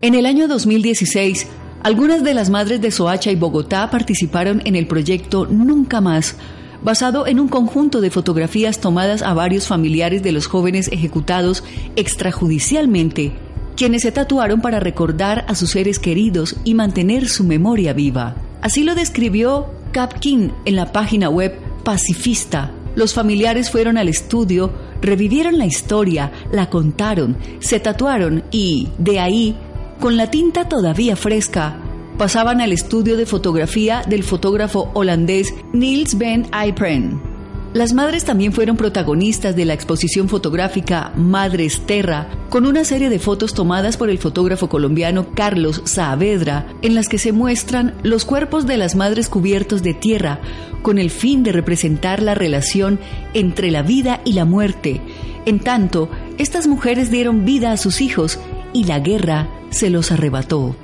En el año 2016, algunas de las madres de Soacha y Bogotá participaron en el proyecto Nunca Más, basado en un conjunto de fotografías tomadas a varios familiares de los jóvenes ejecutados extrajudicialmente, quienes se tatuaron para recordar a sus seres queridos y mantener su memoria viva. Así lo describió Capkin en la página web Pacifista. Los familiares fueron al estudio, revivieron la historia, la contaron, se tatuaron y, de ahí, con la tinta todavía fresca, pasaban al estudio de fotografía del fotógrafo holandés Niels Ben Ypren. Las madres también fueron protagonistas de la exposición fotográfica Madres Terra, con una serie de fotos tomadas por el fotógrafo colombiano Carlos Saavedra, en las que se muestran los cuerpos de las madres cubiertos de tierra, con el fin de representar la relación entre la vida y la muerte. En tanto, estas mujeres dieron vida a sus hijos y la guerra se los arrebató.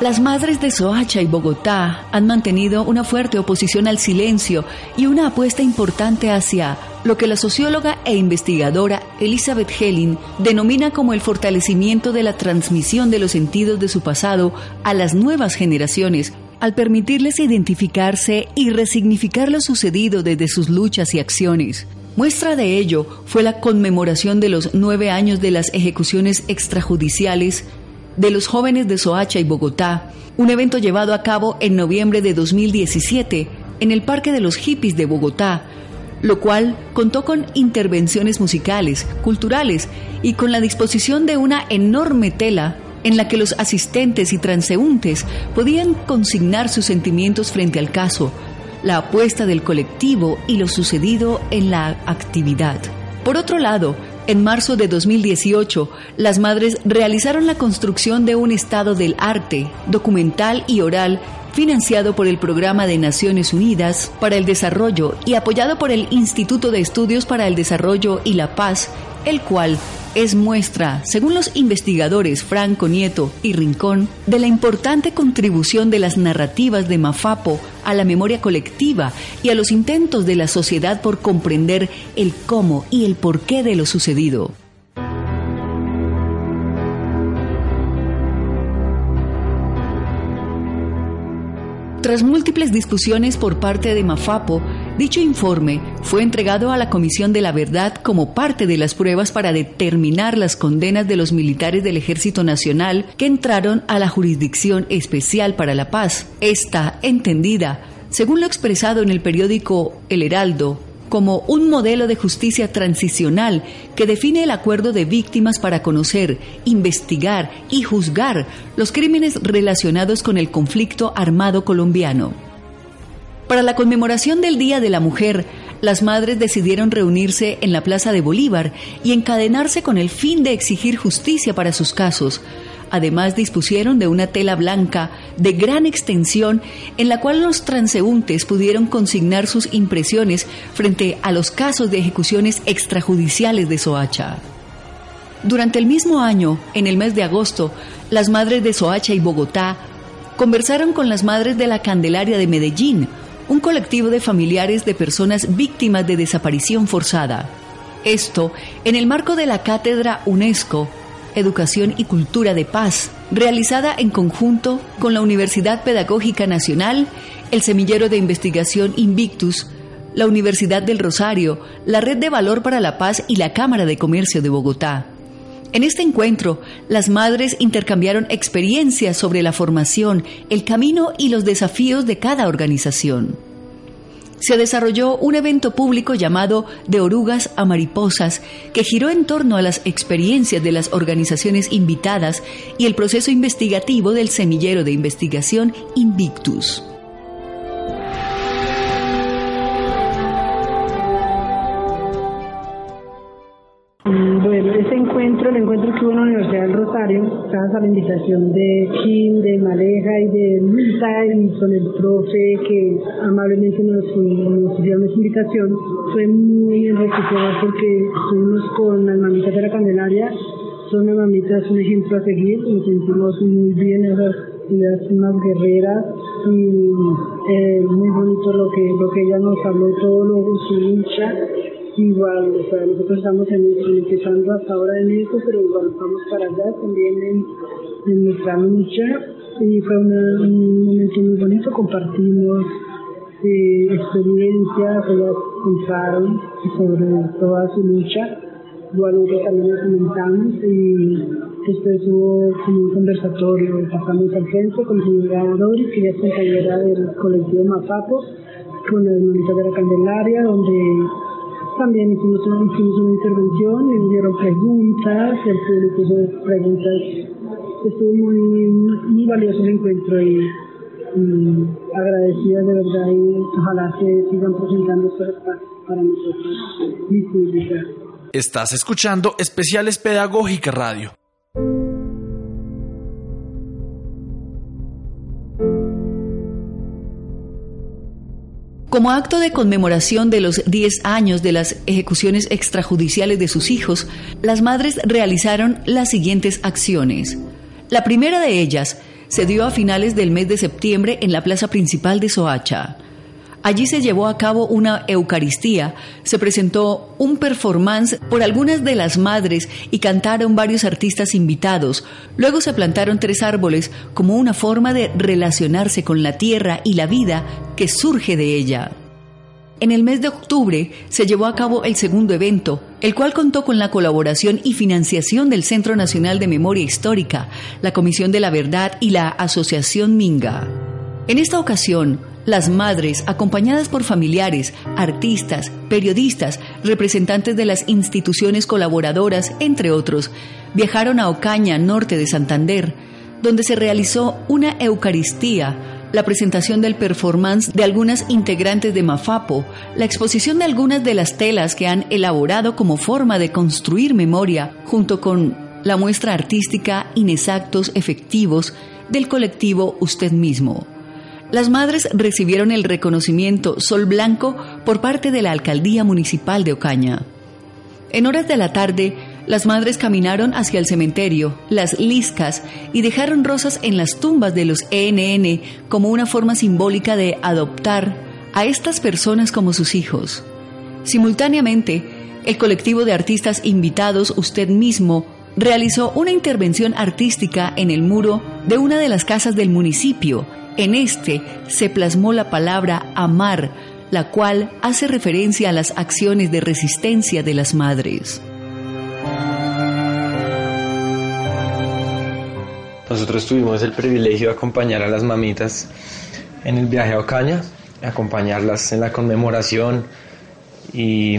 Las madres de Soacha y Bogotá han mantenido una fuerte oposición al silencio y una apuesta importante hacia lo que la socióloga e investigadora Elizabeth Helling denomina como el fortalecimiento de la transmisión de los sentidos de su pasado a las nuevas generaciones, al permitirles identificarse y resignificar lo sucedido desde sus luchas y acciones. Muestra de ello fue la conmemoración de los nueve años de las ejecuciones extrajudiciales de los jóvenes de Soacha y Bogotá, un evento llevado a cabo en noviembre de 2017 en el Parque de los Hippies de Bogotá, lo cual contó con intervenciones musicales, culturales y con la disposición de una enorme tela en la que los asistentes y transeúntes podían consignar sus sentimientos frente al caso, la apuesta del colectivo y lo sucedido en la actividad. Por otro lado, en marzo de 2018, las madres realizaron la construcción de un estado del arte, documental y oral, financiado por el Programa de Naciones Unidas para el Desarrollo y apoyado por el Instituto de Estudios para el Desarrollo y la Paz, el cual es muestra, según los investigadores Franco Nieto y Rincón, de la importante contribución de las narrativas de Mafapo a la memoria colectiva y a los intentos de la sociedad por comprender el cómo y el porqué de lo sucedido. Tras múltiples discusiones por parte de Mafapo, dicho informe fue entregado a la Comisión de la Verdad como parte de las pruebas para determinar las condenas de los militares del Ejército Nacional que entraron a la Jurisdicción Especial para la Paz. Esta, entendida, según lo expresado en el periódico El Heraldo, como un modelo de justicia transicional que define el acuerdo de víctimas para conocer, investigar y juzgar los crímenes relacionados con el conflicto armado colombiano. Para la conmemoración del Día de la Mujer, las madres decidieron reunirse en la Plaza de Bolívar y encadenarse con el fin de exigir justicia para sus casos, Además dispusieron de una tela blanca de gran extensión en la cual los transeúntes pudieron consignar sus impresiones frente a los casos de ejecuciones extrajudiciales de Soacha. Durante el mismo año, en el mes de agosto, las madres de Soacha y Bogotá conversaron con las madres de la Candelaria de Medellín, un colectivo de familiares de personas víctimas de desaparición forzada. Esto en el marco de la cátedra UNESCO Educación y Cultura de Paz, realizada en conjunto con la Universidad Pedagógica Nacional, el Semillero de Investigación Invictus, la Universidad del Rosario, la Red de Valor para la Paz y la Cámara de Comercio de Bogotá. En este encuentro, las madres intercambiaron experiencias sobre la formación, el camino y los desafíos de cada organización se desarrolló un evento público llamado De Orugas a Mariposas, que giró en torno a las experiencias de las organizaciones invitadas y el proceso investigativo del semillero de investigación Invictus. Encuentro, que hubo en la Universidad del Rosario, gracias a la invitación de Kim, de Maleja y de Luisa y con el profe que amablemente nos, nos dio nuestra invitación, fue muy enriquecedor porque estuvimos con las mamitas de la Candelaria, son las mamitas un ejemplo a seguir, nos sentimos muy bien, esas, más guerreras y eh, muy bonito lo que, lo que ella nos habló, todo lo su lucha igual, o sea, nosotros estamos empezando hasta ahora en eso, pero igual estamos para allá también en, nuestra lucha. Y fue un momento muy bonito, compartimos eh, experiencias, ellas contaron sobre toda su lucha, igual nosotros también lo comentamos y después hubo como un conversatorio, pasamos al centro con la señora Doris, que es compañera del colectivo Mapapo, con la hermanita de la Candelaria, donde también hicimos, hicimos una intervención dieron preguntas, el público hizo preguntas. Estuvo muy, muy valioso el encuentro y, y agradecida de verdad y ojalá se sigan presentando espacios para nosotros visibilizar. Estás escuchando Especiales Pedagógica Radio. Como acto de conmemoración de los 10 años de las ejecuciones extrajudiciales de sus hijos, las madres realizaron las siguientes acciones. La primera de ellas se dio a finales del mes de septiembre en la plaza principal de Soacha. Allí se llevó a cabo una Eucaristía, se presentó un performance por algunas de las madres y cantaron varios artistas invitados. Luego se plantaron tres árboles como una forma de relacionarse con la tierra y la vida que surge de ella. En el mes de octubre se llevó a cabo el segundo evento, el cual contó con la colaboración y financiación del Centro Nacional de Memoria Histórica, la Comisión de la Verdad y la Asociación Minga. En esta ocasión, las madres, acompañadas por familiares, artistas, periodistas, representantes de las instituciones colaboradoras, entre otros, viajaron a Ocaña, norte de Santander, donde se realizó una Eucaristía, la presentación del performance de algunas integrantes de Mafapo, la exposición de algunas de las telas que han elaborado como forma de construir memoria, junto con la muestra artística Inexactos Efectivos del colectivo Usted mismo. Las madres recibieron el reconocimiento Sol Blanco por parte de la Alcaldía Municipal de Ocaña. En horas de la tarde, las madres caminaron hacia el cementerio, las liscas, y dejaron rosas en las tumbas de los ENN como una forma simbólica de adoptar a estas personas como sus hijos. Simultáneamente, el colectivo de artistas invitados Usted mismo realizó una intervención artística en el muro de una de las casas del municipio en este se plasmó la palabra amar, la cual hace referencia a las acciones de resistencia de las madres. Nosotros tuvimos el privilegio de acompañar a las mamitas en el viaje a Ocaña, acompañarlas en la conmemoración y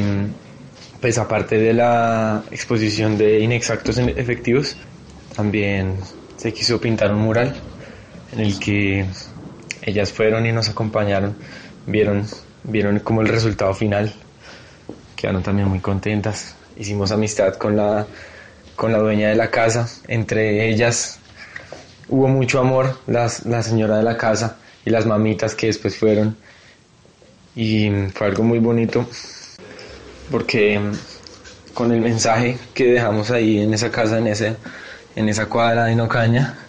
pues aparte de la exposición de inexactos efectivos, también se quiso pintar un mural en el que ellas fueron y nos acompañaron, vieron, vieron como el resultado final, quedaron también muy contentas, hicimos amistad con la, con la dueña de la casa, entre ellas hubo mucho amor, las, la señora de la casa y las mamitas que después fueron, y fue algo muy bonito, porque con el mensaje que dejamos ahí en esa casa, en, ese, en esa cuadra de Nocaña,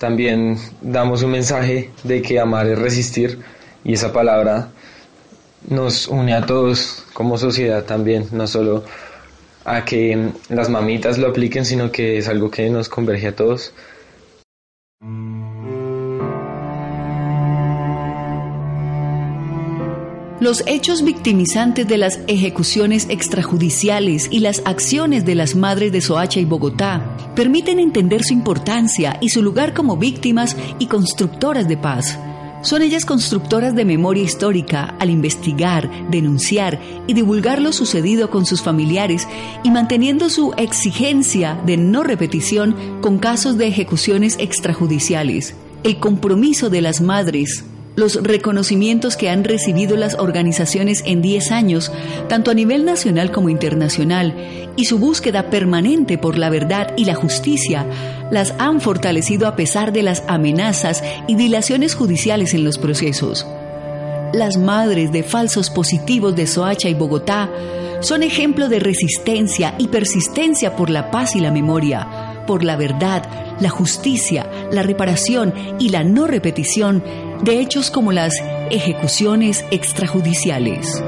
también damos un mensaje de que amar es resistir y esa palabra nos une a todos como sociedad también, no solo a que las mamitas lo apliquen, sino que es algo que nos converge a todos. Los hechos victimizantes de las ejecuciones extrajudiciales y las acciones de las madres de Soacha y Bogotá permiten entender su importancia y su lugar como víctimas y constructoras de paz. Son ellas constructoras de memoria histórica al investigar, denunciar y divulgar lo sucedido con sus familiares y manteniendo su exigencia de no repetición con casos de ejecuciones extrajudiciales. El compromiso de las madres los reconocimientos que han recibido las organizaciones en 10 años, tanto a nivel nacional como internacional, y su búsqueda permanente por la verdad y la justicia, las han fortalecido a pesar de las amenazas y dilaciones judiciales en los procesos. Las madres de falsos positivos de Soacha y Bogotá son ejemplo de resistencia y persistencia por la paz y la memoria, por la verdad, la justicia, la reparación y la no repetición de hechos como las ejecuciones extrajudiciales.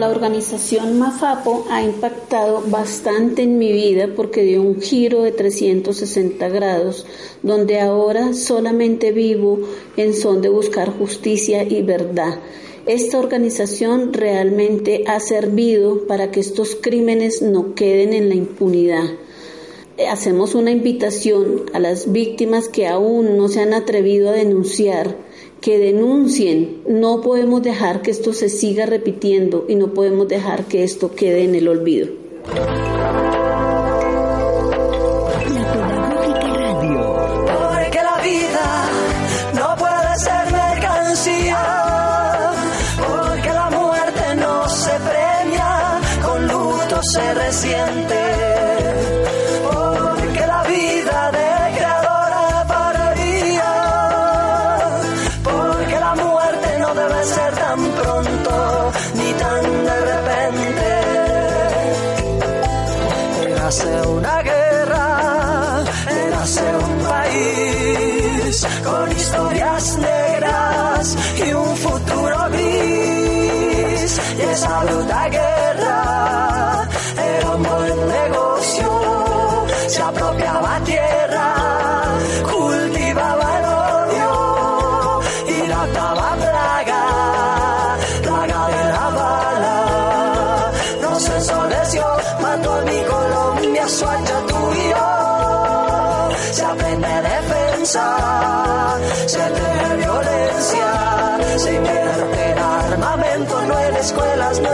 La organización Mafapo ha impactado bastante en mi vida porque dio un giro de 360 grados, donde ahora solamente vivo en son de buscar justicia y verdad esta organización realmente ha servido para que estos crímenes no queden en la impunidad. Hacemos una invitación a las víctimas que aún no se han atrevido a denunciar, que denuncien. No podemos dejar que esto se siga repitiendo y no podemos dejar que esto quede en el olvido.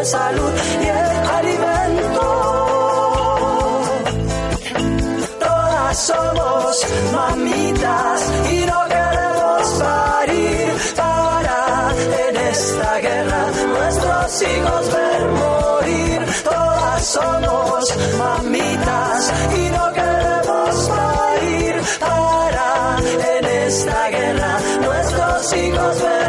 Salud y en alimento. Todas somos mamitas y no queremos parir para en esta guerra nuestros hijos ver morir. Todas somos mamitas y no queremos parir para en esta guerra nuestros hijos ver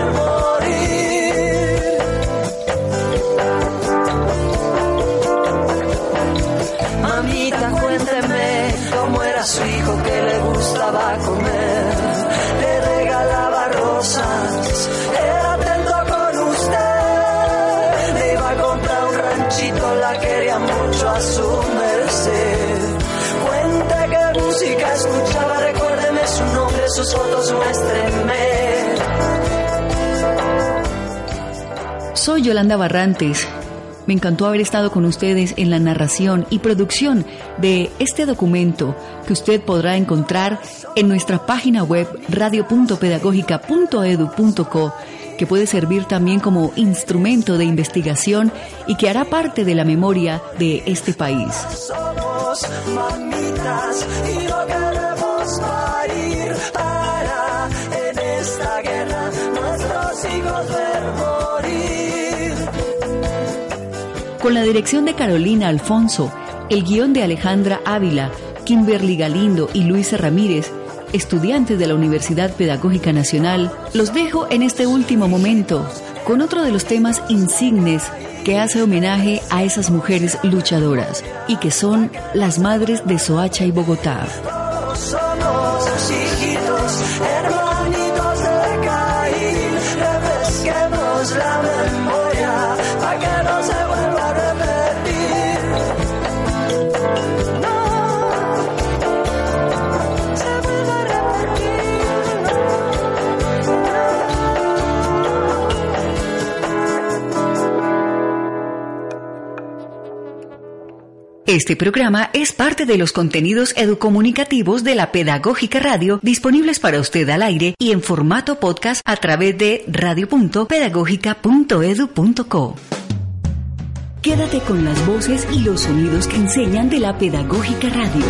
sus fotos. Soy Yolanda Barrantes. Me encantó haber estado con ustedes en la narración y producción de este documento que usted podrá encontrar en nuestra página web radio.pedagógica.edu.co que puede servir también como instrumento de investigación y que hará parte de la memoria de este país. Somos mamitas y no para en esta guerra nuestros hijos ver morir. Con la dirección de Carolina Alfonso, el guion de Alejandra Ávila, Kimberly Galindo y Luisa Ramírez, estudiantes de la Universidad Pedagógica Nacional, los dejo en este último momento con otro de los temas insignes que hace homenaje a esas mujeres luchadoras y que son las madres de Soacha y Bogotá. Este programa es parte de los contenidos educomunicativos de la Pedagógica Radio disponibles para usted al aire y en formato podcast a través de radio.pedagógica.edu.co. Quédate con las voces y los sonidos que enseñan de la Pedagógica Radio.